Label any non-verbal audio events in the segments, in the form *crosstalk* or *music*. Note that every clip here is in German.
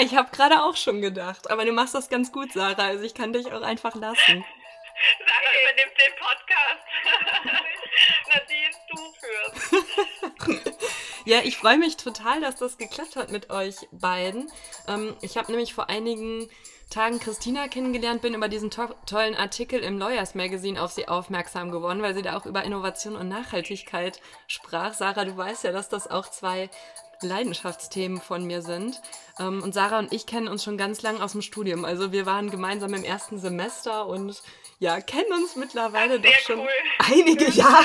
Ich habe gerade auch schon gedacht. Aber du machst das ganz gut, Sarah. Also ich kann dich auch einfach lassen. Sarah übernimmt den Podcast. *laughs* Nadine, du führst. *laughs* ja, ich freue mich total, dass das geklappt hat mit euch beiden. Ähm, ich habe nämlich vor einigen Tagen Christina kennengelernt, bin über diesen to tollen Artikel im Lawyers Magazine auf sie aufmerksam geworden, weil sie da auch über Innovation und Nachhaltigkeit sprach. Sarah, du weißt ja, dass das auch zwei Leidenschaftsthemen von mir sind. Ähm, und Sarah und ich kennen uns schon ganz lang aus dem Studium. Also wir waren gemeinsam im ersten Semester und ja, kennen uns mittlerweile doch schon cool. einige *laughs* Jahre.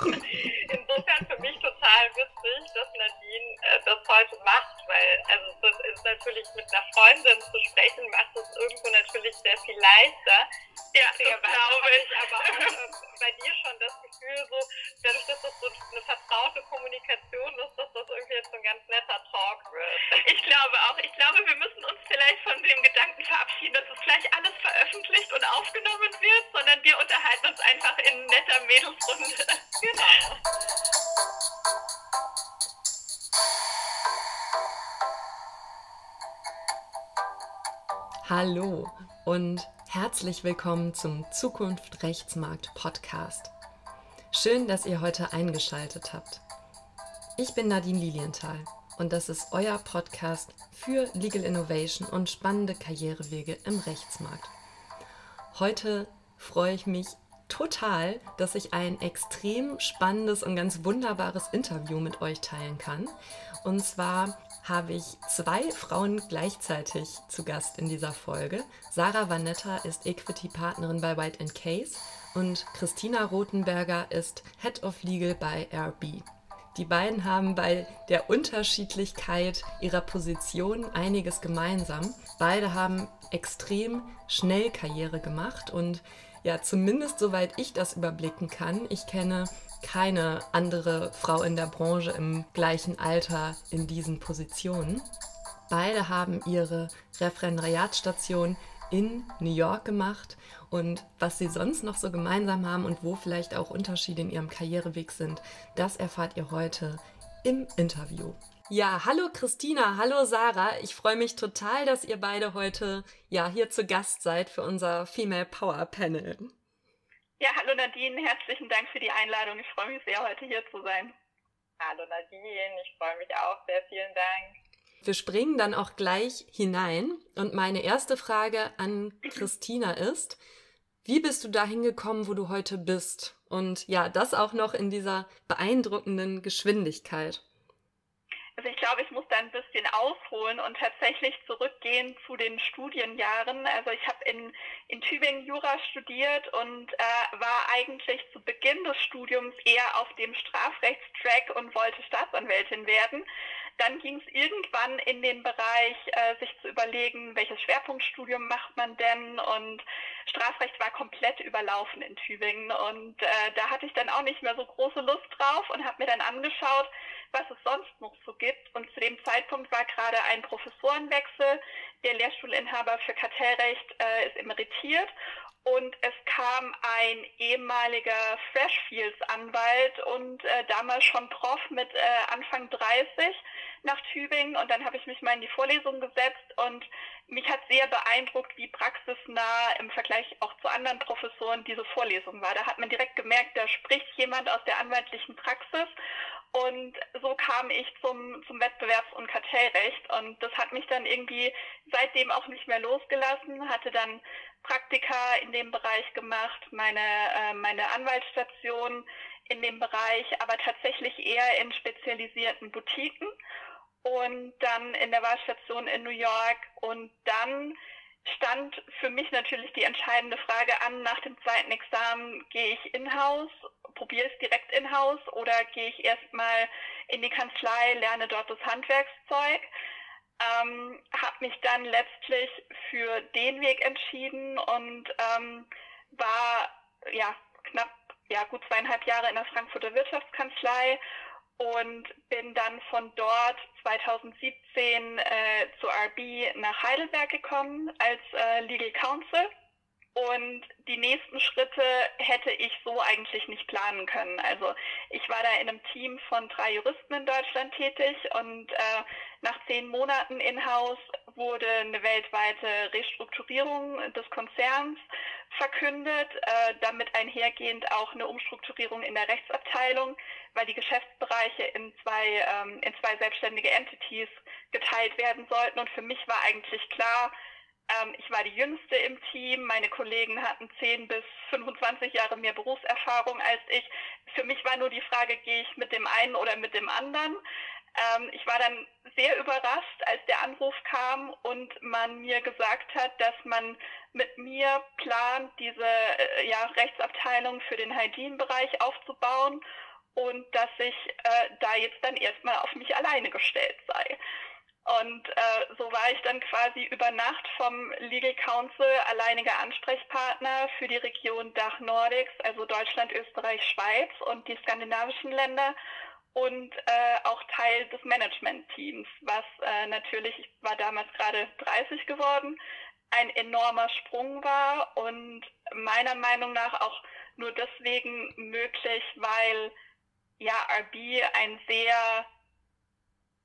Insofern für mich total witzig, dass Nadine äh, das heute macht, weil also das ist natürlich mit einer Freundin zu sprechen, macht es irgendwo natürlich sehr viel leichter. Ja, das glaube ich, aber auch äh, bei dir schon das Gefühl, so dadurch, dass das so eine vertraute Kommunikation ist, dass das irgendwie jetzt so ein ganz netter Talk wird. Ich glaube auch. Ich glaube, wir müssen uns vielleicht von dem Gedanken verabschieden, dass es gleich alles veröffentlicht und aufgenommen wird, sondern wir unterhalten uns einfach in netter Mädelsrunde. Genau. Hallo und herzlich willkommen zum Zukunft Rechtsmarkt Podcast. Schön, dass ihr heute eingeschaltet habt. Ich bin Nadine Lilienthal und das ist euer Podcast für Legal Innovation und spannende Karrierewege im Rechtsmarkt. Heute freue ich mich total, dass ich ein extrem spannendes und ganz wunderbares Interview mit euch teilen kann. Und zwar habe ich zwei Frauen gleichzeitig zu Gast in dieser Folge. Sarah Vanetta ist Equity-Partnerin bei White Case und Christina Rothenberger ist Head of Legal bei RB. Die beiden haben bei der Unterschiedlichkeit ihrer Position einiges gemeinsam. Beide haben extrem schnell Karriere gemacht und ja, zumindest soweit ich das überblicken kann, ich kenne keine andere Frau in der Branche im gleichen Alter in diesen Positionen. Beide haben ihre Referendariatsstation in New York gemacht und was sie sonst noch so gemeinsam haben und wo vielleicht auch Unterschiede in ihrem Karriereweg sind, das erfahrt ihr heute im Interview. Ja, hallo Christina, hallo Sarah. Ich freue mich total, dass ihr beide heute ja hier zu Gast seid für unser Female Power Panel. Ja, hallo Nadine, herzlichen Dank für die Einladung. Ich freue mich sehr, heute hier zu sein. Hallo Nadine, ich freue mich auch sehr. Vielen Dank. Wir springen dann auch gleich hinein und meine erste Frage an Christina ist, wie bist du dahin gekommen, wo du heute bist? Und ja, das auch noch in dieser beeindruckenden Geschwindigkeit. Also ich glaube, ich muss da ein bisschen ausholen und tatsächlich zurückgehen zu den Studienjahren. Also ich habe in, in Tübingen Jura studiert und äh, war eigentlich zu Beginn des Studiums eher auf dem Strafrechtstrack und wollte Staatsanwältin werden. Dann ging es irgendwann in den Bereich, äh, sich zu überlegen, welches Schwerpunktstudium macht man denn und Strafrecht war komplett überlaufen in Tübingen und äh, da hatte ich dann auch nicht mehr so große Lust drauf und habe mir dann angeschaut, was es sonst noch so gibt. Und zu dem Zeitpunkt war gerade ein Professorenwechsel. Der Lehrstuhlinhaber für Kartellrecht äh, ist emeritiert und es kam ein ehemaliger Freshfields-Anwalt und äh, damals schon Prof mit äh, Anfang 30 nach Tübingen. Und dann habe ich mich mal in die Vorlesung gesetzt und mich hat sehr beeindruckt, wie praxisnah im Vergleich auch zu anderen Professoren diese Vorlesung war. Da hat man direkt gemerkt, da spricht jemand aus der anwaltlichen Praxis und so kam ich zum, zum Wettbewerbs- und Kartellrecht. Und das hat mich dann irgendwie seitdem auch nicht mehr losgelassen, hatte dann Praktika in dem Bereich gemacht, meine, äh, meine Anwaltsstation in dem Bereich, aber tatsächlich eher in spezialisierten Boutiquen und dann in der Wahlstation in New York und dann stand für mich natürlich die entscheidende Frage an, nach dem zweiten Examen gehe ich in-house, probiere es direkt in-house oder gehe ich erstmal in die Kanzlei, lerne dort das Handwerkszeug. Ähm, habe mich dann letztlich für den Weg entschieden und ähm, war ja knapp ja gut zweieinhalb Jahre in der Frankfurter Wirtschaftskanzlei und bin dann von dort 2017 äh, zu RB nach Heidelberg gekommen als äh, Legal Counsel. Und die nächsten Schritte hätte ich so eigentlich nicht planen können. Also ich war da in einem Team von drei Juristen in Deutschland tätig und äh, nach zehn Monaten in-house wurde eine weltweite Restrukturierung des Konzerns verkündet, äh, damit einhergehend auch eine Umstrukturierung in der Rechtsabteilung, weil die Geschäftsbereiche in zwei, ähm, in zwei selbstständige Entities geteilt werden sollten. Und für mich war eigentlich klar, ähm, ich war die Jüngste im Team, meine Kollegen hatten 10 bis 25 Jahre mehr Berufserfahrung als ich. Für mich war nur die Frage, gehe ich mit dem einen oder mit dem anderen? Ähm, ich war dann sehr überrascht, als der Anruf kam und man mir gesagt hat, dass man mit mir plant, diese äh, ja, Rechtsabteilung für den Hygiene-Bereich aufzubauen und dass ich äh, da jetzt dann erstmal auf mich alleine gestellt sei. Und äh, so war ich dann quasi über Nacht vom Legal Council alleiniger Ansprechpartner für die Region Dach Nordics, also Deutschland, Österreich, Schweiz und die skandinavischen Länder und äh, auch Teil des Management-Teams, was äh, natürlich, ich war damals gerade 30 geworden, ein enormer Sprung war und meiner Meinung nach auch nur deswegen möglich, weil ja RB ein sehr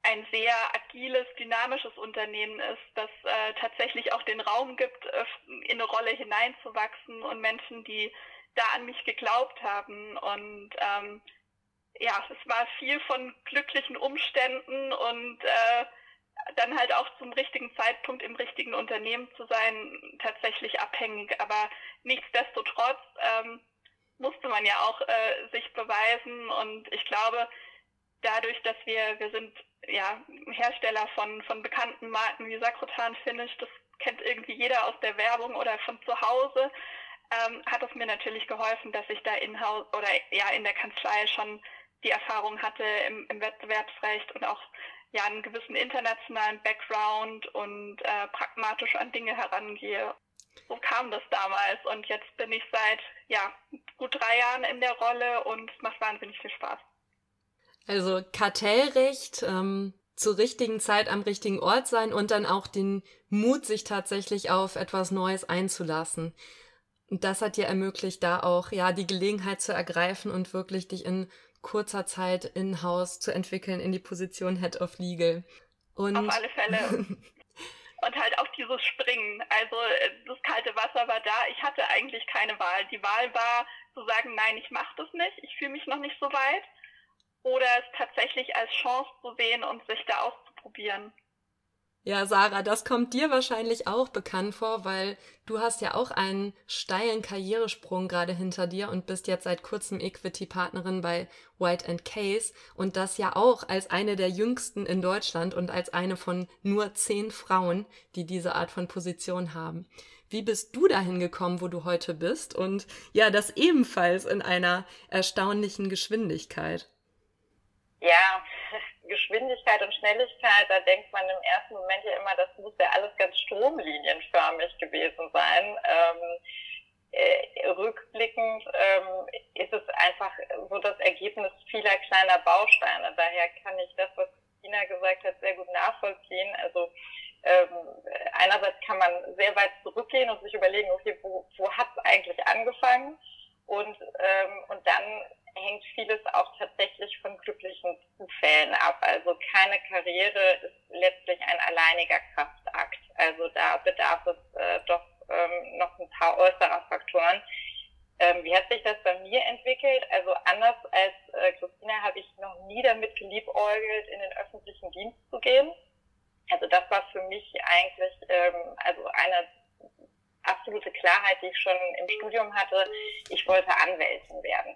ein sehr agiles, dynamisches Unternehmen ist, das äh, tatsächlich auch den Raum gibt, äh, in eine Rolle hineinzuwachsen und Menschen, die da an mich geglaubt haben. Und ähm, ja, es war viel von glücklichen Umständen und äh, dann halt auch zum richtigen Zeitpunkt im richtigen Unternehmen zu sein, tatsächlich abhängig. Aber nichtsdestotrotz ähm, musste man ja auch äh, sich beweisen und ich glaube, dadurch, dass wir, wir sind ja Hersteller von, von bekannten Marken wie Sakrotan Finish, das kennt irgendwie jeder aus der Werbung oder von zu Hause, ähm, hat es mir natürlich geholfen, dass ich da in oder ja in der Kanzlei schon die Erfahrung hatte im, im Wettbewerbsrecht und auch ja einen gewissen internationalen Background und äh, pragmatisch an Dinge herangehe. So kam das damals und jetzt bin ich seit ja gut drei Jahren in der Rolle und es macht wahnsinnig viel Spaß. Also Kartellrecht, ähm, zur richtigen Zeit am richtigen Ort sein und dann auch den Mut, sich tatsächlich auf etwas Neues einzulassen. Und das hat dir ermöglicht, da auch ja die Gelegenheit zu ergreifen und wirklich dich in kurzer Zeit in-house zu entwickeln in die Position Head of Legal. Und Auf alle Fälle. *laughs* und halt auch dieses Springen. Also das kalte Wasser war da. Ich hatte eigentlich keine Wahl. Die Wahl war zu sagen, nein, ich mache das nicht. Ich fühle mich noch nicht so weit. Oder es tatsächlich als Chance zu sehen und sich da auszuprobieren. Ja, Sarah, das kommt dir wahrscheinlich auch bekannt vor, weil du hast ja auch einen steilen Karrieresprung gerade hinter dir und bist jetzt seit kurzem Equity-Partnerin bei White Case und das ja auch als eine der jüngsten in Deutschland und als eine von nur zehn Frauen, die diese Art von Position haben. Wie bist du dahin gekommen, wo du heute bist? Und ja, das ebenfalls in einer erstaunlichen Geschwindigkeit. Ja, *laughs* Geschwindigkeit und Schnelligkeit, da denkt man im ersten Moment ja immer, das muss ja alles ganz stromlinienförmig gewesen sein. Ähm, äh, rückblickend ähm, ist es einfach so das Ergebnis vieler kleiner Bausteine. Daher kann ich das, was Christina gesagt hat, sehr gut nachvollziehen. Also ähm, einerseits kann man sehr weit zurückgehen und sich überlegen, okay, wo, wo hat es eigentlich angefangen? Und, ähm, und dann hängt vieles auch tatsächlich von glücklichen Zufällen ab. Also keine Karriere ist letztlich ein alleiniger Kraftakt. Also da bedarf es äh, doch ähm, noch ein paar äußerer Faktoren. Ähm, wie hat sich das bei mir entwickelt? Also anders als äh, Christina habe ich noch nie damit geliebäugelt, in den öffentlichen Dienst zu gehen. Also das war für mich eigentlich ähm, also eine absolute Klarheit, die ich schon im Studium hatte. Ich wollte Anwältin werden.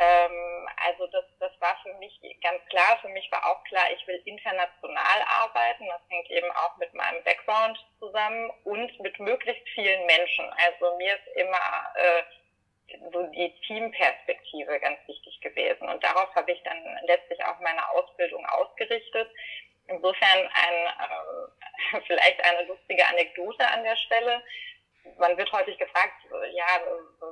Ähm, also das, das war für mich ganz klar. Für mich war auch klar, ich will international arbeiten. Das hängt eben auch mit meinem Background zusammen und mit möglichst vielen Menschen. Also mir ist immer äh, so die Teamperspektive ganz wichtig gewesen. Und darauf habe ich dann letztlich auch meine Ausbildung ausgerichtet. Insofern ein, äh, *laughs* vielleicht eine lustige Anekdote an der Stelle man wird häufig gefragt, ja,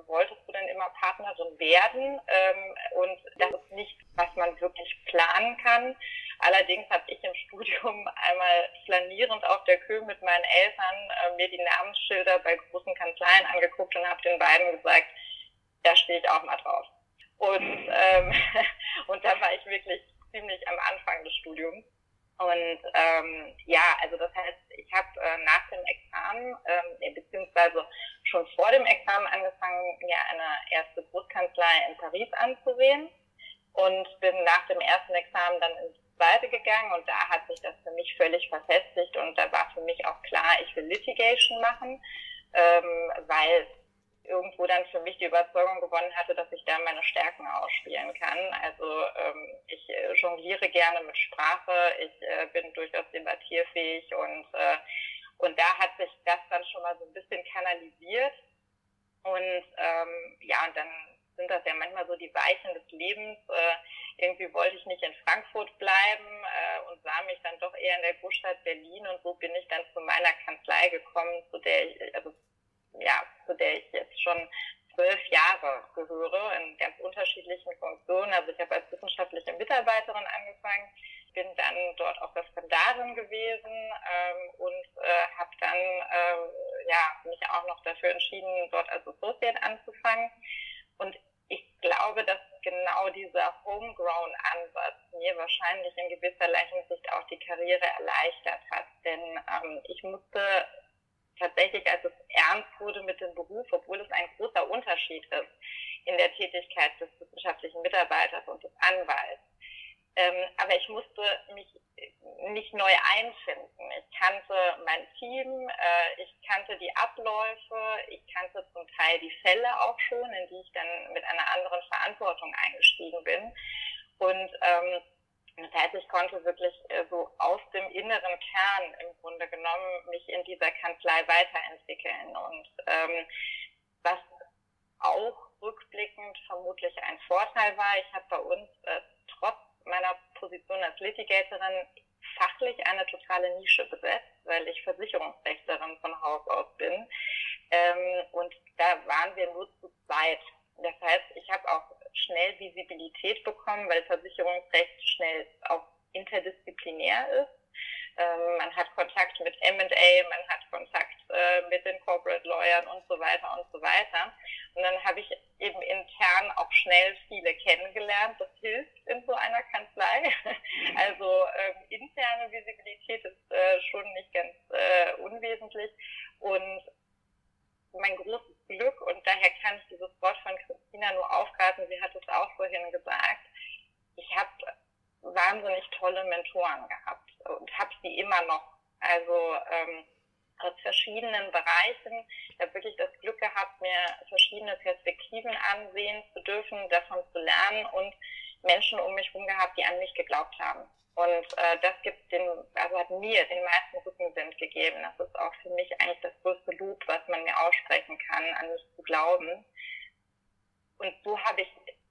wolltest du denn immer Partnerin werden? Ähm, und das ist nicht, was man wirklich planen kann. Allerdings habe ich im Studium *laughs* einmal flanierend auf der Kühe mit meinen Eltern äh, mir die Namensschilder bei großen Kanzleien angeguckt und habe den beiden gesagt, da stehe ich auch mal drauf. Und, ähm, *laughs* und da war ich wirklich ziemlich am Anfang des Studiums. Und ähm, ja, also das heißt, ich habe äh, nach dem Examen, ähm, beziehungsweise schon vor dem Examen angefangen, mir eine erste Großkanzlei in Paris anzusehen und bin nach dem ersten Examen dann ins zweite gegangen und da hat sich das für mich völlig verfestigt und da war für mich auch klar, ich will Litigation machen, ähm, weil irgendwo dann für mich die Überzeugung gewonnen hatte, dass ich da meine Stärken ausspielen kann. Also ähm, ich äh, jongliere gerne mit Sprache, ich äh, bin durchaus debattierfähig und äh, und da hat sich das dann schon mal so ein bisschen kanalisiert und ähm, ja und dann sind das ja manchmal so die Weichen des Lebens. Äh, irgendwie wollte ich nicht in Frankfurt bleiben äh, und sah mich dann doch eher in der Großstadt Berlin und so bin ich dann zu meiner Kanzlei gekommen, zu der ich, also ja, zu der ich jetzt schon zwölf Jahre gehöre in ganz unterschiedlichen Funktionen. Also ich habe als wissenschaftliche Mitarbeiterin angefangen, bin dann dort auch Referendarin gewesen ähm, und äh, habe dann äh, ja, mich auch noch dafür entschieden, dort als Associate anzufangen. Und ich glaube, dass genau dieser Homegrown-Ansatz mir wahrscheinlich in gewisser Hinsicht auch die Karriere erleichtert hat. Denn ähm, ich musste tatsächlich, als es ernst wurde mit dem Beruf, obwohl es ein großer Unterschied ist in der Tätigkeit des wissenschaftlichen Mitarbeiters und des Anwalts. Ähm, aber ich musste mich nicht neu einfinden. Ich kannte mein Team, äh, ich kannte die Abläufe, ich kannte zum Teil die Fälle auch schon, in die ich dann mit einer anderen Verantwortung eingestiegen bin. Und ähm, das heißt, ich konnte wirklich äh, so aus dem inneren Kern im Grunde genommen mich in dieser Kanzlei weiterentwickeln. Und ähm, was auch rückblickend vermutlich ein Vorteil war, ich habe bei uns äh, trotz meiner Position als Litigatorin fachlich eine totale Nische besetzt, weil ich Versicherungsrechterin von Haus aus bin. Ähm, und da waren wir nur zu zweit. Das heißt, ich habe auch schnell Visibilität bekommen, weil Versicherungsrecht schnell auch interdisziplinär ist. Ähm, man hat Kontakt mit M&A, man hat Kontakt äh, mit den Corporate Lawyern und so weiter und so weiter. Und dann habe ich eben intern auch schnell viele kennengelernt. Das hilft in so einer Kanzlei. *laughs* Also ähm, interne Visibilität ist äh, schon nicht ganz äh, unwesentlich. Und mein großes Glück und daher kann ich dieses Wort von Christina nur aufgreifen. Sie hat es auch vorhin gesagt. Ich habe wahnsinnig tolle Mentoren gehabt und habe sie immer noch. Also ähm, aus verschiedenen Bereichen. Ich habe wirklich das Glück gehabt, mir verschiedene Perspektiven ansehen zu dürfen, davon zu lernen und Menschen um mich herum gehabt, die an mich geglaubt haben. Und äh, das gibt den, also hat mir den meisten Rückenwind gegeben. Das ist auch für mich eigentlich das größte Lob, was man mir aussprechen kann, an mich zu glauben. Und so habe ich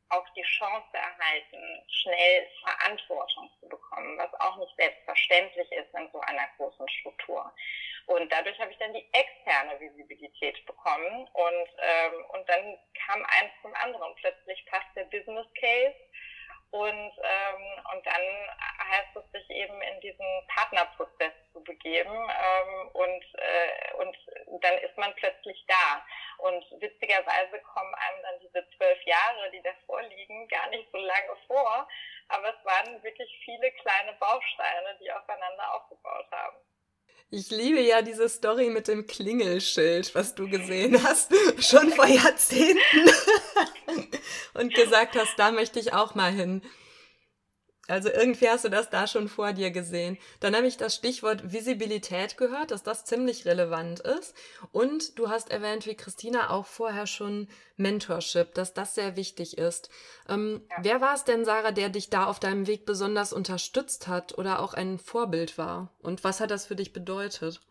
auch die Chance erhalten, schnell Verantwortung zu bekommen, was auch nicht selbstverständlich ist in so einer großen Struktur. Und dadurch habe ich dann die externe Visibilität bekommen und, ähm, und dann kam eins zum anderen. Plötzlich passt der Business Case und, ähm, und dann heißt es sich eben in diesen Partnerprozess zu begeben ähm, und, äh, und dann ist man plötzlich da. Und witzigerweise kommen einem dann diese zwölf Jahre, die davor liegen, gar nicht so lange vor. Aber es waren wirklich viele kleine Bausteine, die aufeinander aufgebaut haben. Ich liebe ja diese Story mit dem Klingelschild, was du gesehen hast, *laughs* schon vor Jahrzehnten. *laughs* und gesagt hast, da möchte ich auch mal hin. Also irgendwie hast du das da schon vor dir gesehen. Dann habe ich das Stichwort Visibilität gehört, dass das ziemlich relevant ist. Und du hast erwähnt, wie Christina auch vorher schon Mentorship, dass das sehr wichtig ist. Ähm, ja. Wer war es denn, Sarah, der dich da auf deinem Weg besonders unterstützt hat oder auch ein Vorbild war? Und was hat das für dich bedeutet?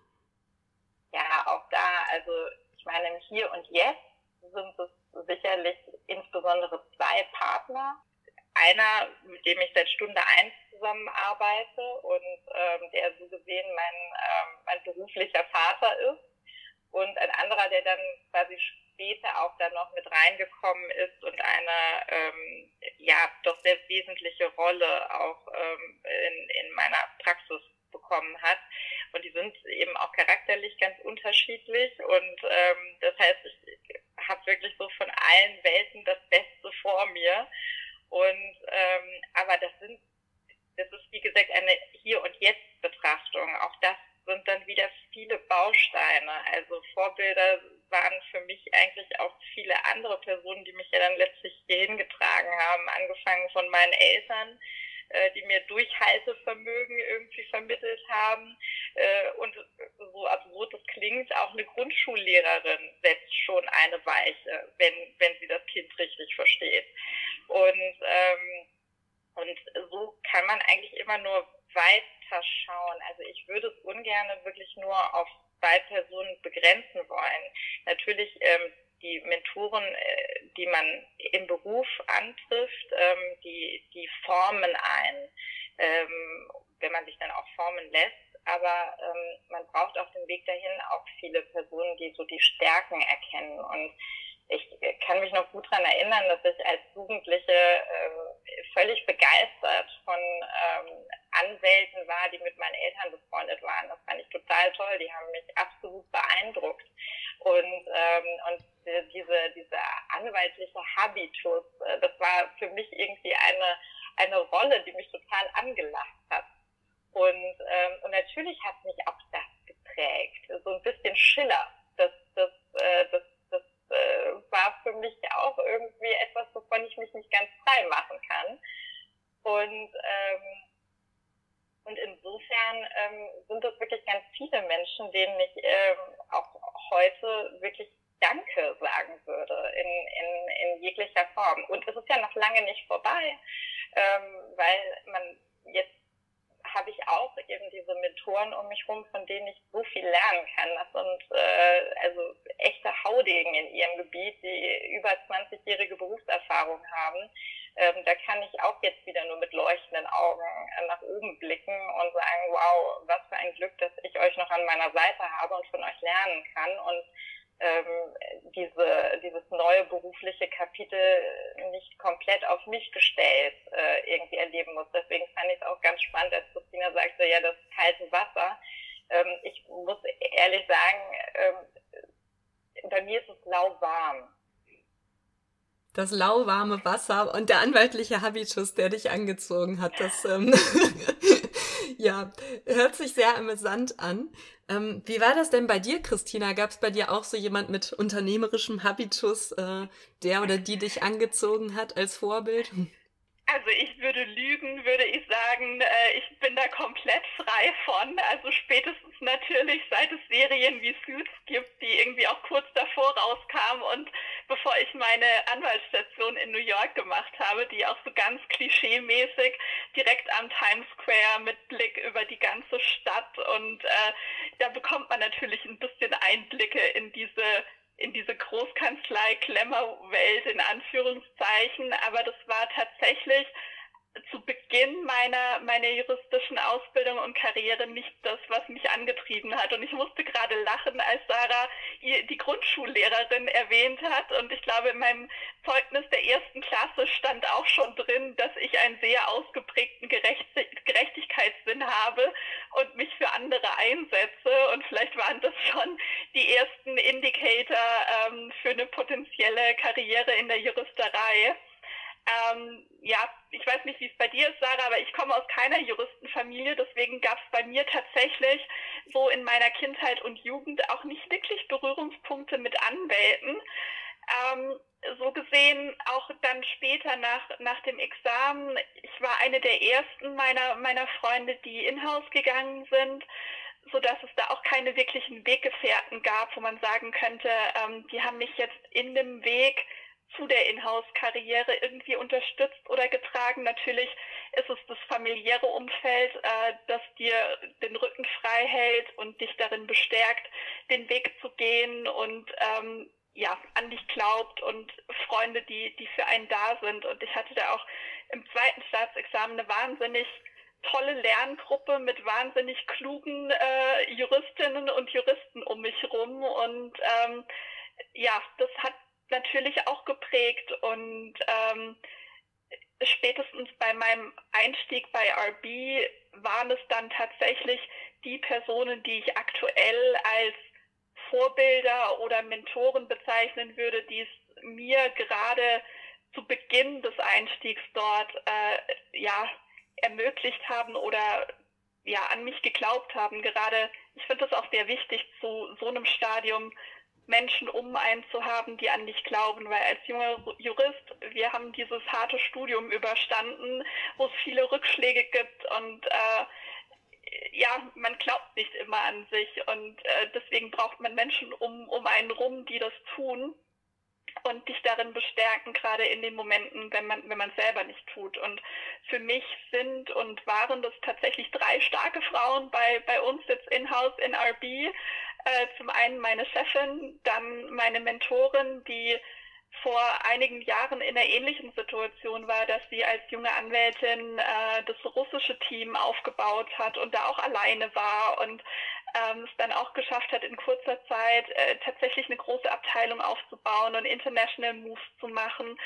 Ja, auch da, also ich meine, im Hier und Jetzt sind es sicherlich insbesondere zwei Partner, einer, mit dem ich seit Stunde eins zusammenarbeite und ähm, der so gesehen mein, ähm, mein beruflicher Vater ist. Und ein anderer, der dann quasi später auch dann noch mit reingekommen ist und eine ähm, ja doch sehr wesentliche Rolle auch ähm, in, in meiner Praxis bekommen hat. Und die sind eben auch charakterlich ganz unterschiedlich. Und ähm, das heißt, ich habe wirklich so von allen Welten das Beste vor mir. Und ähm, aber das sind, das ist wie gesagt eine Hier- und Jetzt-Betrachtung. Auch das sind dann wieder viele Bausteine. Also Vorbilder waren für mich eigentlich auch viele andere Personen, die mich ja dann letztlich hier hingetragen haben, angefangen von meinen Eltern, äh, die mir Durchhaltevermögen irgendwie vermittelt haben. Äh, und so absurd es klingt, auch eine Grundschullehrerin setzt schon eine Weiche, wenn, wenn sie das Kind richtig versteht. Und, ähm, und so kann man eigentlich immer nur weiter schauen. Also ich würde es ungern wirklich nur auf zwei Personen begrenzen wollen. Natürlich ähm, die Mentoren, äh, die man im Beruf antrifft, ähm, die, die formen ein, ähm, wenn man sich dann auch formen lässt. Aber ähm, man braucht auf dem Weg dahin auch viele Personen, die so die Stärken erkennen. Und ich kann mich noch gut daran erinnern, dass ich als Jugendliche ähm, völlig begeistert von ähm, Anwälten war, die mit meinen Eltern befreundet waren. Das fand ich total toll. Die haben mich absolut beeindruckt. Und, ähm, und diese, diese anwaltliche Habitus, äh, das war für mich irgendwie eine, eine Rolle, die mich total angelacht hat. Und, ähm, und natürlich hat mich auch das geprägt. So ein bisschen Schiller. Das, das, äh, das äh, war für mich auch irgendwie etwas, wovon ich mich nicht ganz frei machen kann. Und, ähm, und insofern ähm, sind das wirklich ganz viele Menschen, denen ich ähm, auch heute wirklich Danke sagen würde in, in, in jeglicher Form. Und es ist ja noch lange nicht vorbei, ähm, weil man jetzt habe ich auch eben diese Mentoren um mich herum, von denen ich so viel lernen kann. Das sind äh, also echte Haudegen in ihrem Gebiet, die über 20-jährige Berufserfahrung haben. Ähm, da kann ich auch jetzt wieder nur mit leuchtenden Augen nach oben blicken und sagen, wow, was für ein Glück, dass ich euch noch an meiner Seite habe und von euch lernen kann. Und ähm, diese, dieses neue berufliche Kapitel nicht komplett auf mich gestellt äh, irgendwie erleben muss. Deswegen fand ich es auch ganz spannend, als Christina sagte, ja, das kalte Wasser. Ähm, ich muss ehrlich sagen, ähm, bei mir ist es lauwarm. Das lauwarme Wasser und der anwaltliche Habitus, der dich angezogen hat, das ähm, *laughs* ja, hört sich sehr amüsant an. Ähm, wie war das denn bei dir, Christina? Gab es bei dir auch so jemand mit unternehmerischem Habitus, äh, der oder die dich angezogen hat als Vorbild? Also ich würde lügen, würde ich sagen, äh, ich bin da komplett frei von. Also spätestens natürlich, seit es Serien wie Suits gibt, die irgendwie auch kurz davor rauskamen und bevor ich meine Anwaltsstation in New York gemacht habe, die auch so ganz klischeemäßig direkt am Times Square mit Blick über die ganze Stadt und äh, da bekommt man natürlich ein bisschen Einblicke in diese in diese Großkanzlei-Klemmerwelt in Anführungszeichen, aber das war tatsächlich zu Beginn meiner, meiner juristischen Ausbildung und Karriere nicht das, was mich angetrieben hat. Und ich musste gerade lachen, als Sarah die Grundschullehrerin erwähnt hat. Und ich glaube, in meinem Zeugnis der ersten Klasse stand auch schon drin, dass ich einen sehr ausgeprägten Gerecht Gerechtigkeitssinn habe und mich für andere einsetze. Und vielleicht waren das schon die ersten Indicator ähm, für eine potenzielle Karriere in der Juristerei. Ähm, ja, ich weiß nicht, wie es bei dir ist, Sarah, aber ich komme aus keiner Juristenfamilie, deswegen gab es bei mir tatsächlich so in meiner Kindheit und Jugend auch nicht wirklich Berührungspunkte mit Anwälten. Ähm, so gesehen auch dann später nach, nach dem Examen, ich war eine der ersten meiner, meiner Freunde, die in-house gegangen sind, so dass es da auch keine wirklichen Weggefährten gab, wo man sagen könnte, ähm, die haben mich jetzt in dem Weg zu der Inhouse-Karriere irgendwie unterstützt oder getragen. Natürlich ist es das familiäre Umfeld, äh, das dir den Rücken frei hält und dich darin bestärkt, den Weg zu gehen und ähm, ja, an dich glaubt und Freunde, die, die für einen da sind. Und ich hatte da auch im zweiten Staatsexamen eine wahnsinnig tolle Lerngruppe mit wahnsinnig klugen äh, Juristinnen und Juristen um mich rum. Und ähm, ja, das hat natürlich auch geprägt und ähm, spätestens bei meinem Einstieg bei RB waren es dann tatsächlich die Personen, die ich aktuell als Vorbilder oder Mentoren bezeichnen würde, die es mir gerade zu Beginn des Einstiegs dort äh, ja ermöglicht haben oder ja, an mich geglaubt haben. Gerade, ich finde es auch sehr wichtig, zu so einem Stadium Menschen um einen zu haben, die an dich glauben, weil als junger Jurist, wir haben dieses harte Studium überstanden, wo es viele Rückschläge gibt und äh, ja, man glaubt nicht immer an sich und äh, deswegen braucht man Menschen um, um einen rum, die das tun und dich darin bestärken, gerade in den Momenten, wenn man wenn man selber nicht tut. Und für mich sind und waren das tatsächlich drei starke Frauen bei bei uns jetzt in-house in RB. Äh, zum einen meine Chefin, dann meine Mentorin, die vor einigen Jahren in einer ähnlichen Situation war, dass sie als junge Anwältin äh, das russische Team aufgebaut hat und da auch alleine war und ähm, es dann auch geschafft hat, in kurzer Zeit äh, tatsächlich eine große Abteilung aufzubauen und International Moves zu machen.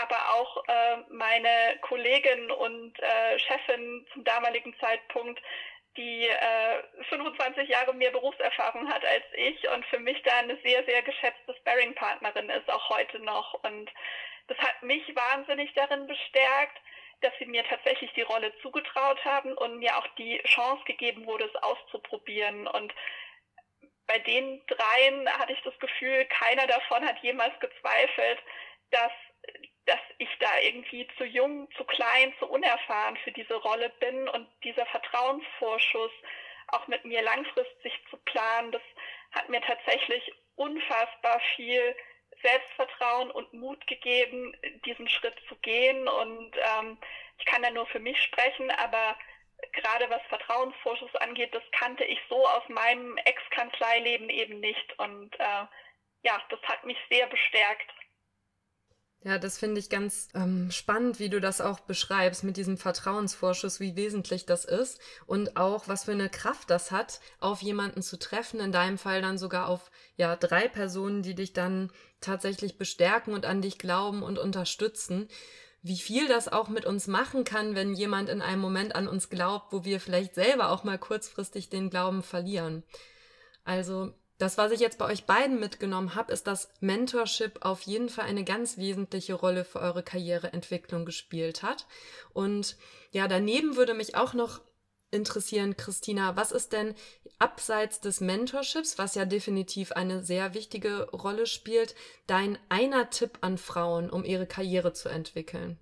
Aber auch äh, meine Kollegin und äh, Chefin zum damaligen Zeitpunkt, die äh, 25 Jahre mehr Berufserfahrung hat als ich und für mich da eine sehr, sehr geschätzte Sparring-Partnerin ist, auch heute noch. Und das hat mich wahnsinnig darin bestärkt, dass sie mir tatsächlich die Rolle zugetraut haben und mir auch die Chance gegeben wurde, es auszuprobieren. Und bei den dreien hatte ich das Gefühl, keiner davon hat jemals gezweifelt, dass, dass ich da irgendwie zu jung, zu klein, zu unerfahren für diese Rolle bin und dieser Vertrauensvorschuss auch mit mir langfristig zu planen, das hat mir tatsächlich unfassbar viel Selbstvertrauen und Mut gegeben, diesen Schritt zu gehen. Und ähm, ich kann da nur für mich sprechen, aber gerade was Vertrauensvorschuss angeht, das kannte ich so aus meinem Ex-Kanzleileben eben nicht. Und äh, ja, das hat mich sehr bestärkt. Ja, das finde ich ganz ähm, spannend, wie du das auch beschreibst mit diesem Vertrauensvorschuss, wie wesentlich das ist und auch was für eine Kraft das hat, auf jemanden zu treffen. In deinem Fall dann sogar auf ja drei Personen, die dich dann tatsächlich bestärken und an dich glauben und unterstützen. Wie viel das auch mit uns machen kann, wenn jemand in einem Moment an uns glaubt, wo wir vielleicht selber auch mal kurzfristig den Glauben verlieren. Also das, was ich jetzt bei euch beiden mitgenommen habe, ist, dass Mentorship auf jeden Fall eine ganz wesentliche Rolle für eure Karriereentwicklung gespielt hat. Und ja, daneben würde mich auch noch interessieren, Christina, was ist denn abseits des Mentorships, was ja definitiv eine sehr wichtige Rolle spielt, dein einer Tipp an Frauen, um ihre Karriere zu entwickeln?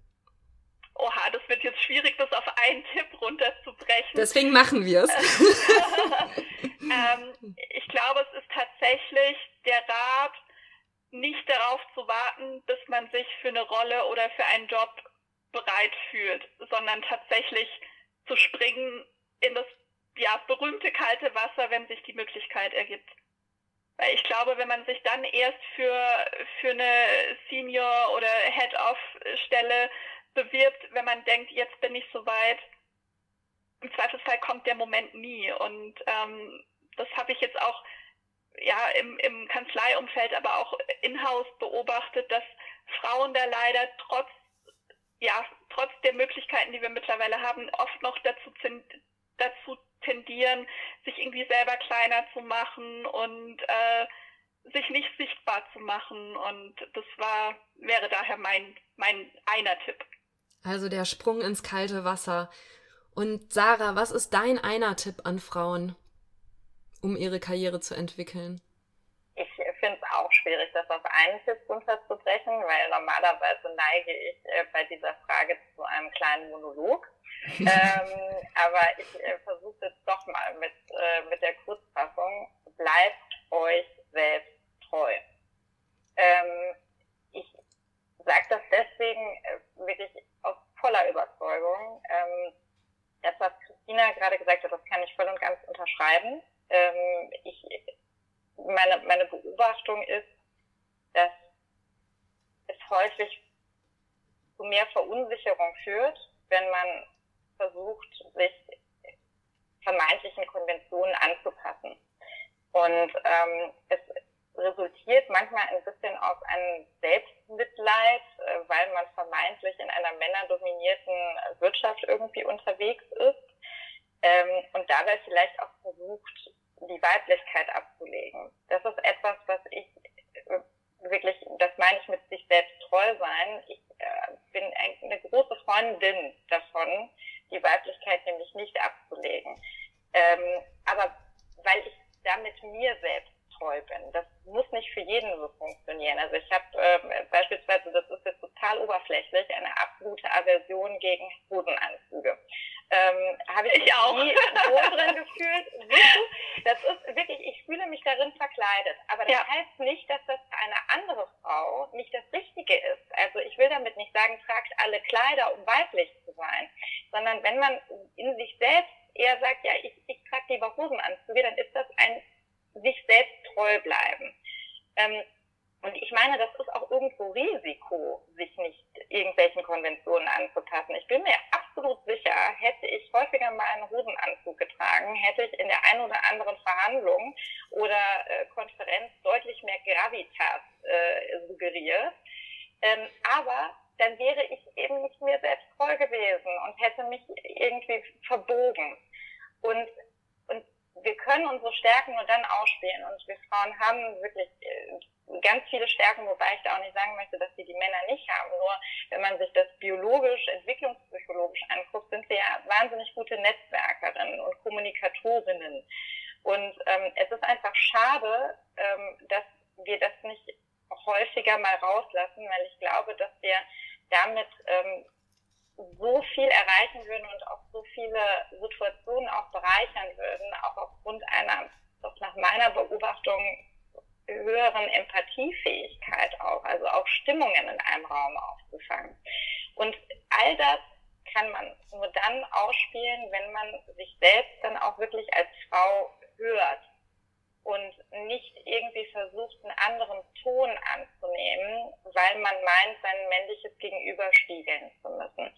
Oha, das wird jetzt schwierig, das auf einen Tipp runterzubrechen. Deswegen machen wir es. *laughs* ähm, ich glaube, es ist tatsächlich der Rat, nicht darauf zu warten, bis man sich für eine Rolle oder für einen Job bereit fühlt, sondern tatsächlich zu springen in das ja, berühmte kalte Wasser, wenn sich die Möglichkeit ergibt. Weil ich glaube, wenn man sich dann erst für, für eine Senior- oder Head-Off-Stelle bewirbt, wenn man denkt, jetzt bin ich soweit, im Zweifelsfall kommt der Moment nie. Und ähm, das habe ich jetzt auch ja im, im Kanzleiumfeld, aber auch in-house beobachtet, dass Frauen da leider trotz ja trotz der Möglichkeiten, die wir mittlerweile haben, oft noch dazu, dazu tendieren, sich irgendwie selber kleiner zu machen und äh, sich nicht sichtbar zu machen. Und das war wäre daher mein mein einer Tipp. Also der Sprung ins kalte Wasser. Und Sarah, was ist dein einer Tipp an Frauen, um ihre Karriere zu entwickeln? Ich finde es auch schwierig, das auf einen Tipp runterzubrechen, weil normalerweise neige ich äh, bei dieser Frage zu einem kleinen Monolog. *laughs* ähm, aber ich äh, versuche jetzt doch mal mit, äh, mit der Kurzfassung. Bleibt euch selbst treu. Ähm, ich sage das deswegen äh, wirklich voller Überzeugung. Ähm, das, was Christina gerade gesagt hat, das kann ich voll und ganz unterschreiben. Ähm, ich, meine, meine Beobachtung ist, dass es häufig zu mehr Verunsicherung führt, wenn man versucht, sich vermeintlichen Konventionen anzupassen. Und ähm, es resultiert manchmal ein bisschen aus einem Selbstmitleid, äh, weil man vermeintlich in einer männerdominierten Wirtschaft irgendwie unterwegs ist ähm, und dabei vielleicht auch versucht, die Weiblichkeit abzulegen. Das ist etwas, was ich äh, wirklich, das meine ich mit sich selbst treu sein. Ich äh, bin eine große Freundin davon, die Weiblichkeit nämlich nicht abzulegen. weil ich damit mir selbst treu bin. Das muss nicht für jeden so funktionieren. Also ich habe ähm, beispielsweise, das ist jetzt total oberflächlich, eine absolute Aversion gegen Hosenanzüge. Ähm, habe ich, ich auch nie so drin gefühlt. Das ist wirklich, ich fühle mich darin verkleidet. Aber das ja. heißt nicht, dass das für eine andere Frau nicht das Richtige ist. Also ich will damit nicht sagen, tragt alle Kleider, um weiblich zu sein, sondern wenn man in sich selbst eher sagt, ja, ich, ich trage lieber Hosenanzüge, dann ist das ein sich selbst treu bleiben. Ähm, und ich meine, das ist auch irgendwo Risiko, sich nicht irgendwelchen Konventionen anzupassen. Ich bin mir absolut sicher, hätte ich häufiger mal einen Hosenanzug getragen, hätte ich in der einen oder anderen Verhandlung oder äh, Konferenz deutlich mehr Gravitas äh, suggeriert. Ähm, aber dann wäre ich eben nicht mir selbst treu gewesen und hätte mich irgendwie verbogen. Und wir können unsere Stärken nur dann ausspielen und wir Frauen haben wirklich äh, ganz viele Stärken, wobei ich da auch nicht sagen möchte, dass sie die Männer nicht haben. Nur wenn man sich das biologisch, entwicklungspsychologisch anguckt, sind wir ja wahnsinnig gute Netzwerkerinnen und Kommunikatorinnen. Und ähm, es ist einfach schade, ähm, dass wir das nicht häufiger mal rauslassen, weil ich glaube, dass wir damit ähm, so viel erreichen würden und auch so viele Situationen auch bereichern würden, auch aufgrund einer, doch nach meiner Beobachtung, höheren Empathiefähigkeit auch, also auch Stimmungen in einem Raum aufzufangen. Und all das kann man nur dann ausspielen, wenn man sich selbst dann auch wirklich als Frau hört und nicht irgendwie versucht, einen anderen Ton anzunehmen, weil man meint, sein männliches Gegenüber spiegeln zu müssen.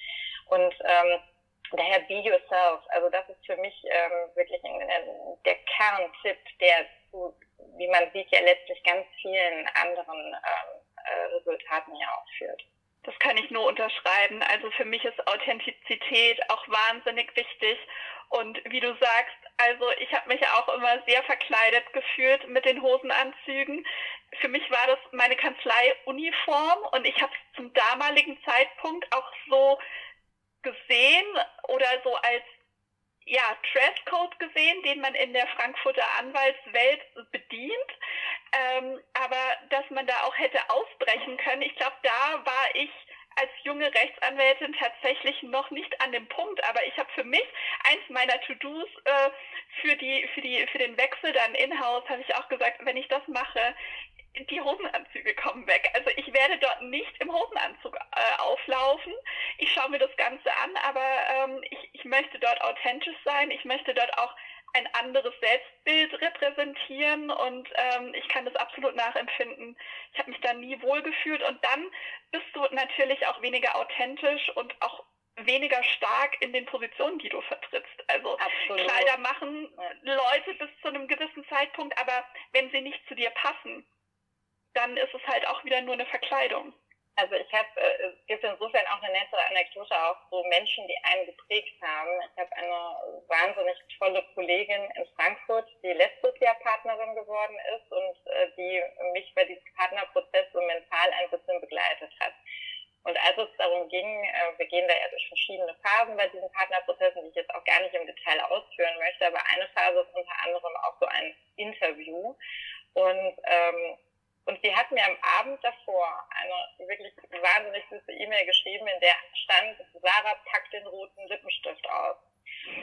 Und ähm, daher be yourself. Also das ist für mich ähm, wirklich ein, ein, der Kerntipp, der zu, wie man sieht, ja letztlich ganz vielen anderen ähm, äh, Resultaten ja auch führt. Das kann ich nur unterschreiben. Also für mich ist Authentizität auch wahnsinnig wichtig. Und wie du sagst, also ich habe mich auch immer sehr verkleidet gefühlt mit den Hosenanzügen. Für mich war das meine Kanzleiuniform und ich habe es zum damaligen Zeitpunkt auch so gesehen oder so als ja, Dresscode gesehen, den man in der Frankfurter Anwaltswelt bedient. Ähm, aber dass man da auch hätte ausbrechen können, ich glaube, da war ich als junge Rechtsanwältin tatsächlich noch nicht an dem Punkt, aber ich habe für mich eins meiner To-Dos äh, für die für die für den Wechsel dann in-house habe ich auch gesagt, wenn ich das mache, die Hosenanzüge kommen weg. Also ich werde dort nicht im Hosenanzug äh, auflaufen. Ich schaue mir das Ganze an, aber ähm, ich, ich möchte dort authentisch sein. Ich möchte dort auch ein anderes Selbstbild repräsentieren und ähm, ich kann das absolut nachempfinden. Ich habe mich da nie wohlgefühlt und dann bist du natürlich auch weniger authentisch und auch weniger stark in den Positionen, die du vertrittst. Also absolut. Kleider machen Leute bis zu einem gewissen Zeitpunkt, aber wenn sie nicht zu dir passen, dann ist es halt auch wieder nur eine Verkleidung. Also ich habe, äh, es gibt insofern auch eine nette Anekdote auch so Menschen, die einen geprägt haben. Ich habe eine wahnsinnig tolle Kollegin in Frankfurt, die letztes Jahr Partnerin geworden ist und äh, die mich bei diesem Partnerprozess so mental ein bisschen begleitet hat. Und als es darum ging, äh, wir gehen da ja durch verschiedene Phasen bei diesen Partnerprozessen, die ich jetzt auch gar nicht im Detail ausführen möchte, aber eine Phase ist unter anderem auch so ein Interview. Und ähm, und sie hat mir am Abend davor eine wirklich wahnsinnig süße E-Mail geschrieben, in der stand, Sarah packt den roten Lippenstift aus.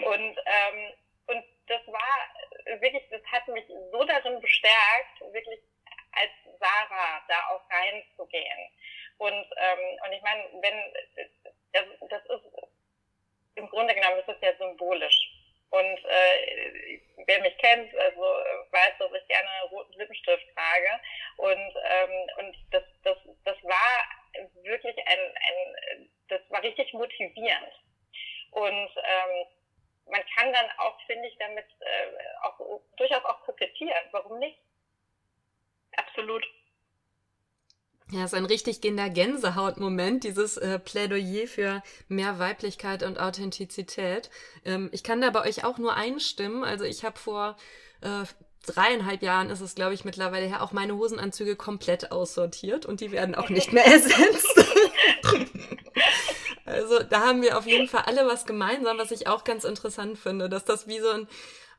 Und, ähm, und das war wirklich, das hat mich so darin bestärkt, wirklich als Sarah da auch reinzugehen. Und, ähm, und ich meine, wenn, das, das ist, im Grunde genommen ist das ja symbolisch. Und äh, wer mich kennt, also weiß, dass ich gerne einen roten Lippenstift trage. Und, ähm, und das, das, das war wirklich ein, ein, das war richtig motivierend. Und ähm, man kann dann auch, finde ich, damit äh, auch durchaus auch kokettieren. Warum nicht? Absolut. Ja, es ist ein richtig gehender Gänsehautmoment, dieses äh, Plädoyer für mehr Weiblichkeit und Authentizität. Ähm, ich kann da bei euch auch nur einstimmen. Also ich habe vor äh, dreieinhalb Jahren ist es, glaube ich, mittlerweile her, auch meine Hosenanzüge komplett aussortiert und die werden auch nicht *laughs* mehr ersetzt. *laughs* also da haben wir auf jeden Fall alle was gemeinsam, was ich auch ganz interessant finde, dass das wie so ein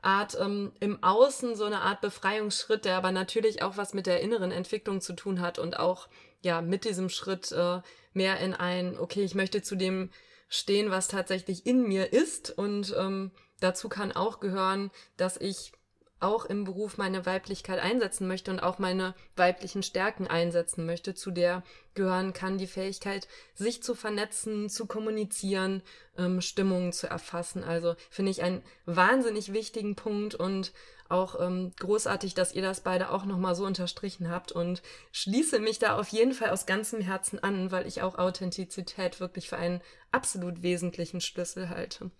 Art ähm, im Außen, so eine Art Befreiungsschritt, der aber natürlich auch was mit der inneren Entwicklung zu tun hat und auch ja mit diesem Schritt äh, mehr in ein, okay, ich möchte zu dem stehen, was tatsächlich in mir ist. Und ähm, dazu kann auch gehören, dass ich auch im Beruf meine Weiblichkeit einsetzen möchte und auch meine weiblichen Stärken einsetzen möchte. Zu der gehören kann die Fähigkeit, sich zu vernetzen, zu kommunizieren, ähm, Stimmungen zu erfassen. Also finde ich einen wahnsinnig wichtigen Punkt und auch ähm, großartig, dass ihr das beide auch nochmal so unterstrichen habt und schließe mich da auf jeden Fall aus ganzem Herzen an, weil ich auch Authentizität wirklich für einen absolut wesentlichen Schlüssel halte.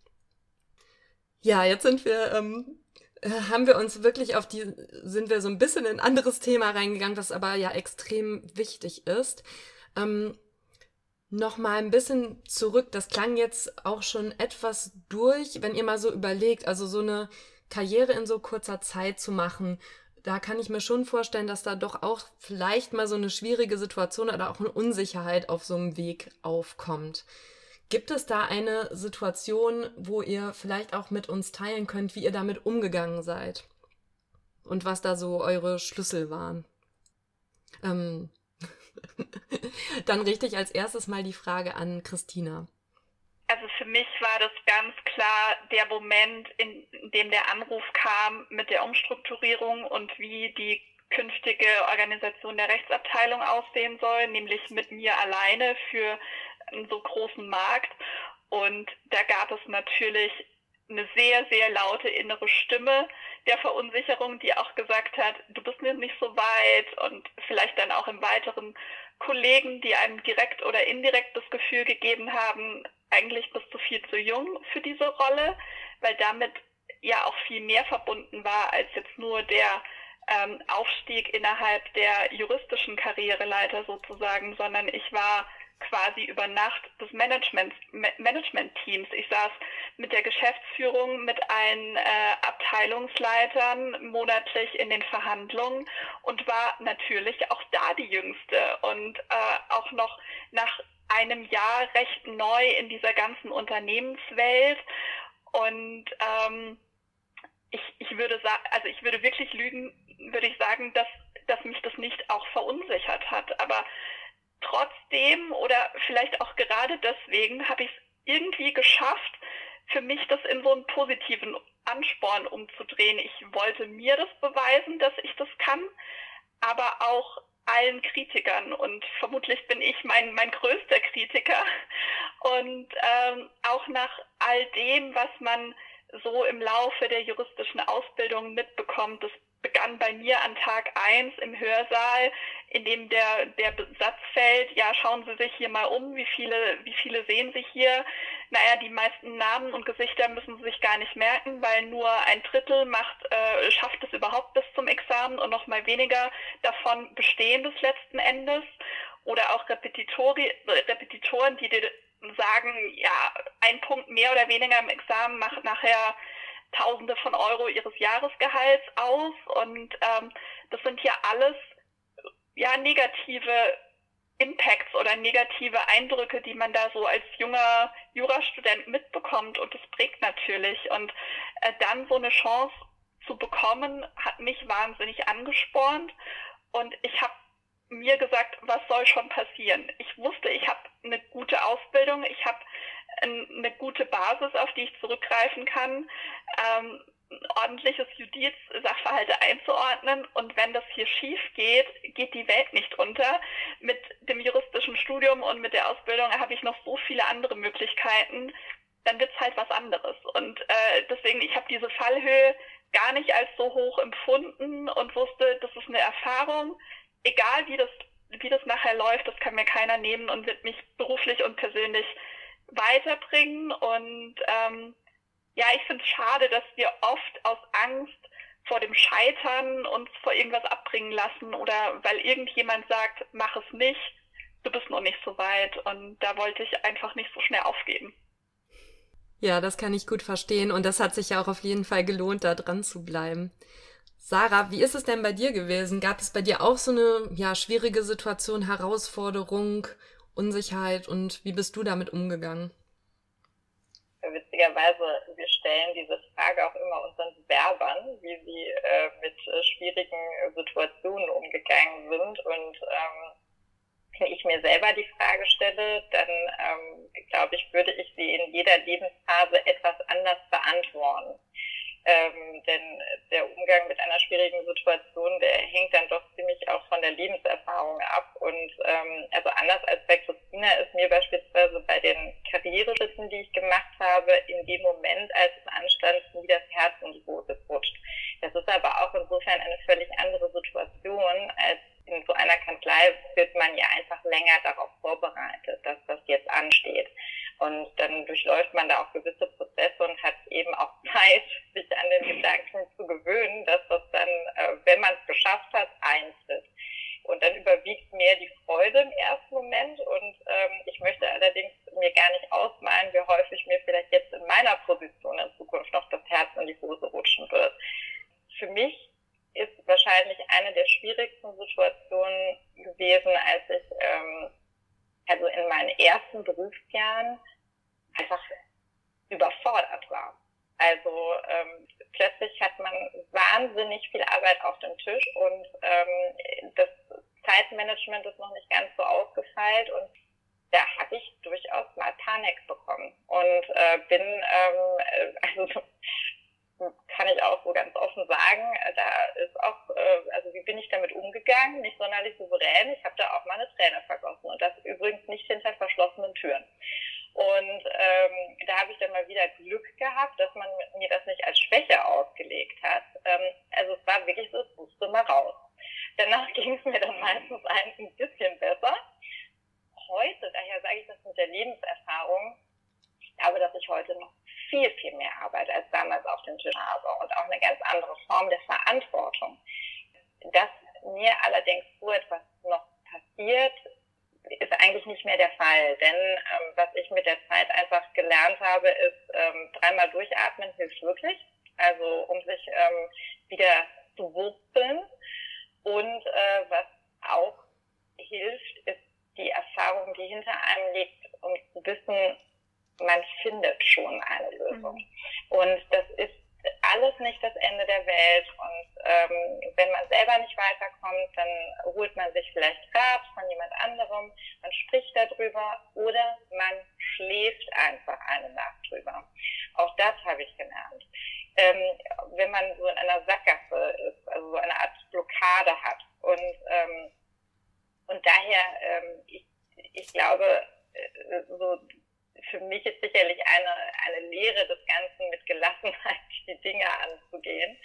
Ja, jetzt sind wir ähm, äh, haben wir uns wirklich auf die, sind wir so ein bisschen in ein anderes Thema reingegangen, was aber ja extrem wichtig ist. Ähm, Nochmal ein bisschen zurück, das klang jetzt auch schon etwas durch, wenn ihr mal so überlegt, also so eine Karriere in so kurzer Zeit zu machen, da kann ich mir schon vorstellen, dass da doch auch vielleicht mal so eine schwierige Situation oder auch eine Unsicherheit auf so einem Weg aufkommt. Gibt es da eine Situation, wo ihr vielleicht auch mit uns teilen könnt, wie ihr damit umgegangen seid? Und was da so eure Schlüssel waren? Ähm *laughs* Dann richte ich als erstes mal die Frage an Christina. Also für mich war das ganz klar der Moment, in dem der Anruf kam mit der Umstrukturierung und wie die künftige Organisation der Rechtsabteilung aussehen soll, nämlich mit mir alleine für einen so großen Markt. Und da gab es natürlich eine sehr, sehr laute innere Stimme der Verunsicherung, die auch gesagt hat, du bist mir nicht so weit und vielleicht dann auch im weiteren Kollegen, die einem direkt oder indirekt das Gefühl gegeben haben, eigentlich bist du viel zu jung für diese Rolle, weil damit ja auch viel mehr verbunden war als jetzt nur der ähm, Aufstieg innerhalb der juristischen Karriereleiter sozusagen, sondern ich war quasi über Nacht des Management, Management-Teams. Ich saß mit der Geschäftsführung, mit allen äh, Abteilungsleitern monatlich in den Verhandlungen und war natürlich auch da die Jüngste und äh, auch noch nach einem Jahr recht neu in dieser ganzen Unternehmenswelt und ähm, ich, ich würde sagen, also ich würde wirklich lügen, würde ich sagen, dass, dass mich das nicht auch verunsichert hat. Aber trotzdem oder vielleicht auch gerade deswegen habe ich es irgendwie geschafft, für mich das in so einen positiven Ansporn umzudrehen. Ich wollte mir das beweisen, dass ich das kann, aber auch allen Kritikern und vermutlich bin ich mein, mein größter Kritiker. Und ähm, auch nach all dem, was man so im Laufe der juristischen Ausbildung mitbekommt, das begann bei mir an Tag eins im Hörsaal, in dem der, der Satz fällt, ja, schauen Sie sich hier mal um, wie viele, wie viele sehen Sie hier? Naja, die meisten Namen und Gesichter müssen Sie sich gar nicht merken, weil nur ein Drittel macht, äh, schafft es überhaupt bis zum Examen und noch mal weniger davon bestehen des letzten Endes. Oder auch Repetitori, Repetitoren, die dir sagen, ja, ein Punkt mehr oder weniger im Examen macht nachher Tausende von Euro ihres Jahresgehalts aus. Und ähm, das sind ja alles ja negative Impacts oder negative Eindrücke, die man da so als junger Jurastudent mitbekommt und das prägt natürlich. Und äh, dann so eine Chance zu bekommen, hat mich wahnsinnig angespornt und ich habe mir gesagt, was soll schon passieren? Ich wusste, ich habe eine gute Ausbildung, ich habe eine gute Basis, auf die ich zurückgreifen kann, ähm, ordentliches Judiz, Sachverhalte einzuordnen. Und wenn das hier schief geht, geht die Welt nicht unter. Mit dem juristischen Studium und mit der Ausbildung habe ich noch so viele andere Möglichkeiten. Dann wird es halt was anderes. Und äh, deswegen, ich habe diese Fallhöhe gar nicht als so hoch empfunden und wusste, das ist eine Erfahrung. Egal wie das, wie das nachher läuft, das kann mir keiner nehmen und wird mich beruflich und persönlich weiterbringen. Und ähm, ja, ich finde es schade, dass wir oft aus Angst vor dem Scheitern uns vor irgendwas abbringen lassen oder weil irgendjemand sagt, mach es nicht, du bist noch nicht so weit. Und da wollte ich einfach nicht so schnell aufgeben. Ja, das kann ich gut verstehen und das hat sich ja auch auf jeden Fall gelohnt, da dran zu bleiben. Sarah, wie ist es denn bei dir gewesen? Gab es bei dir auch so eine ja, schwierige Situation, Herausforderung Unsicherheit und wie bist du damit umgegangen? Witzigerweise, wir stellen diese Frage auch immer unseren Bewerbern, wie sie äh, mit äh, schwierigen Situationen umgegangen sind. Und ähm, wenn ich mir selber die Frage stelle, dann ähm, glaube ich, würde ich sie in jeder Lebensphase etwas anders beantworten. Ähm, denn der Umgang mit einer schwierigen Situation, der hängt dann doch ziemlich auch von der Lebenserfahrung ab. Und ähm, also anders als bei Christina ist mir beispielsweise bei den Karriereschritten, die ich gemacht habe, in dem Moment, als es anstand, nie das Herz in die Hose gerutscht. Das ist aber auch insofern eine völlig andere Situation, als in so einer Kanzlei wird man ja einfach länger darauf vorbereitet, dass das jetzt ansteht. Und dann durchläuft man da auch gewisse Prozesse und hat eben auch *laughs* Zeit, sich an den Gedanken zu gewöhnen, dass das dann, äh, wenn man es geschafft hat, eintritt. Und dann überwiegt mehr die Freude im ersten Moment. Und ähm, ich möchte allerdings mir gar nicht ausmalen, wie häufig mir vielleicht jetzt in meiner Position in Zukunft noch das Herz in die Hose rutschen wird. Für mich ist wahrscheinlich eine der schwierigsten Situationen gewesen, als ich ähm, also in meinen ersten Berufsjahren einfach überfordert war. Also ähm, plötzlich hat man wahnsinnig viel Arbeit auf dem Tisch und ähm, das Zeitmanagement ist noch nicht ganz so ausgefeilt und da habe ich durchaus mal Panik bekommen und äh, bin ähm, äh, also kann ich auch so ganz offen sagen, äh, da ist auch, äh, also wie bin ich damit umgegangen? Nicht sonderlich souverän. Ich habe da auch meine Träne vergossen und das übrigens nicht hinter verschlossenen Türen. Und ähm, da habe ich dann mal wieder Glück gehabt, dass man mir das nicht als Schwäche ausgelegt hat. Ähm, also es war wirklich so, es musste mal raus. Danach ging es mir dann meistens ein bisschen besser. Heute, daher sage ich das mit der Lebenserfahrung, ich glaube, dass ich heute noch viel, viel mehr Arbeit als damals auf dem Tisch habe und auch eine ganz andere Form der Verantwortung. Dass mir allerdings so etwas noch passiert, ist eigentlich nicht mehr der Fall. Denn ähm, was ich mit der Zeit einfach gelernt habe, ist, ähm, dreimal durchatmen hilft wirklich. Also um sich ähm, wieder zu wurzeln. Und äh, was auch hilft, ist die Erfahrung, die hinter einem liegt, um zu wissen, man findet schon eine Lösung. Mhm. Und das ist alles nicht das Ende der Welt. Und ähm, wenn man selber nicht weiterkommt, dann holt man sich vielleicht Rat von jemand anderem, man spricht darüber oder man schläft einfach eine Nacht drüber. Auch das habe ich gelernt. Ähm, wenn man so in einer Sackgasse ist, also so eine Art Blockade hat. Und, ähm, und daher, ähm, ich, ich glaube, äh, so für mich ist sicherlich eine, eine Lehre des Ganzen mit Gelassenheit *laughs* die Dinge anzugehen.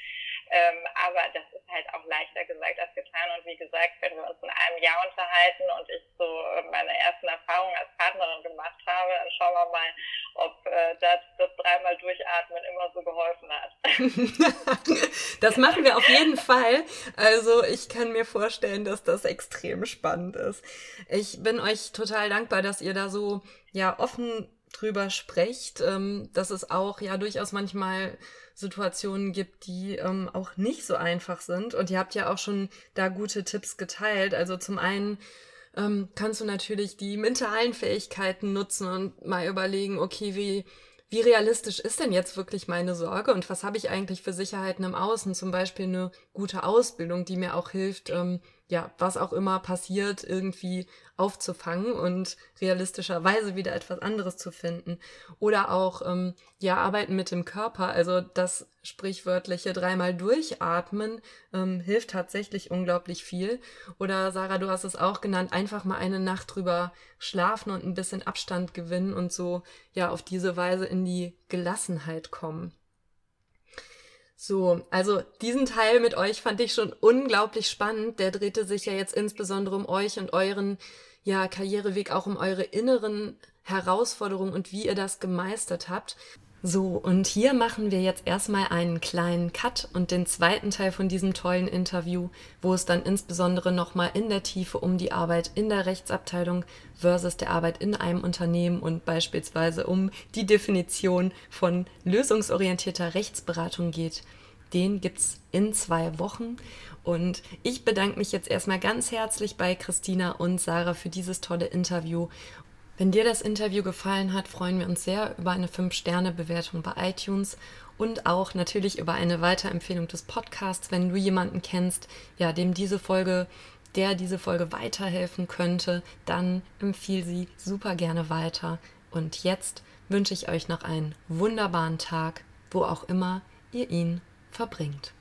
Ähm, aber das ist halt auch leichter gesagt als getan. Und wie gesagt, wenn wir uns in einem Jahr unterhalten und ich so äh, meine ersten Erfahrungen als Partnerin gemacht habe, dann schauen wir mal, ob äh, das, das dreimal Durchatmen immer so geholfen hat. *laughs* *laughs* das machen wir auf jeden Fall. Also ich kann mir vorstellen, dass das extrem spannend ist. Ich bin euch total dankbar, dass ihr da so ja offen drüber sprecht, ähm, dass es auch ja durchaus manchmal Situationen gibt, die ähm, auch nicht so einfach sind. Und ihr habt ja auch schon da gute Tipps geteilt. Also zum einen ähm, kannst du natürlich die mentalen Fähigkeiten nutzen und mal überlegen, okay, wie wie realistisch ist denn jetzt wirklich meine Sorge und was habe ich eigentlich für Sicherheiten im Außen? Zum Beispiel eine gute Ausbildung, die mir auch hilft, ähm, ja, was auch immer passiert, irgendwie aufzufangen und realistischerweise wieder etwas anderes zu finden. Oder auch, ähm, ja, arbeiten mit dem Körper, also das sprichwörtliche dreimal durchatmen ähm, hilft tatsächlich unglaublich viel. Oder Sarah, du hast es auch genannt, einfach mal eine Nacht drüber schlafen und ein bisschen Abstand gewinnen und so, ja, auf diese Weise in die Gelassenheit kommen. So, also diesen Teil mit euch fand ich schon unglaublich spannend. Der drehte sich ja jetzt insbesondere um euch und euren ja, Karriereweg, auch um eure inneren Herausforderungen und wie ihr das gemeistert habt. So, und hier machen wir jetzt erstmal einen kleinen Cut und den zweiten Teil von diesem tollen Interview, wo es dann insbesondere nochmal in der Tiefe um die Arbeit in der Rechtsabteilung versus der Arbeit in einem Unternehmen und beispielsweise um die Definition von lösungsorientierter Rechtsberatung geht. Den gibt's in zwei Wochen. Und ich bedanke mich jetzt erstmal ganz herzlich bei Christina und Sarah für dieses tolle Interview Wenn dir das Interview gefallen hat, freuen wir uns sehr über eine 5-Sterne-Bewertung bei iTunes und auch natürlich über eine Weiterempfehlung des Podcasts, wenn du jemanden kennst, ja, dem diese Folge, der diese Folge weiterhelfen könnte, dann empfiehl sie super gerne weiter. Und jetzt wünsche ich euch noch einen wunderbaren Tag, wo auch immer ihr ihn verbringt.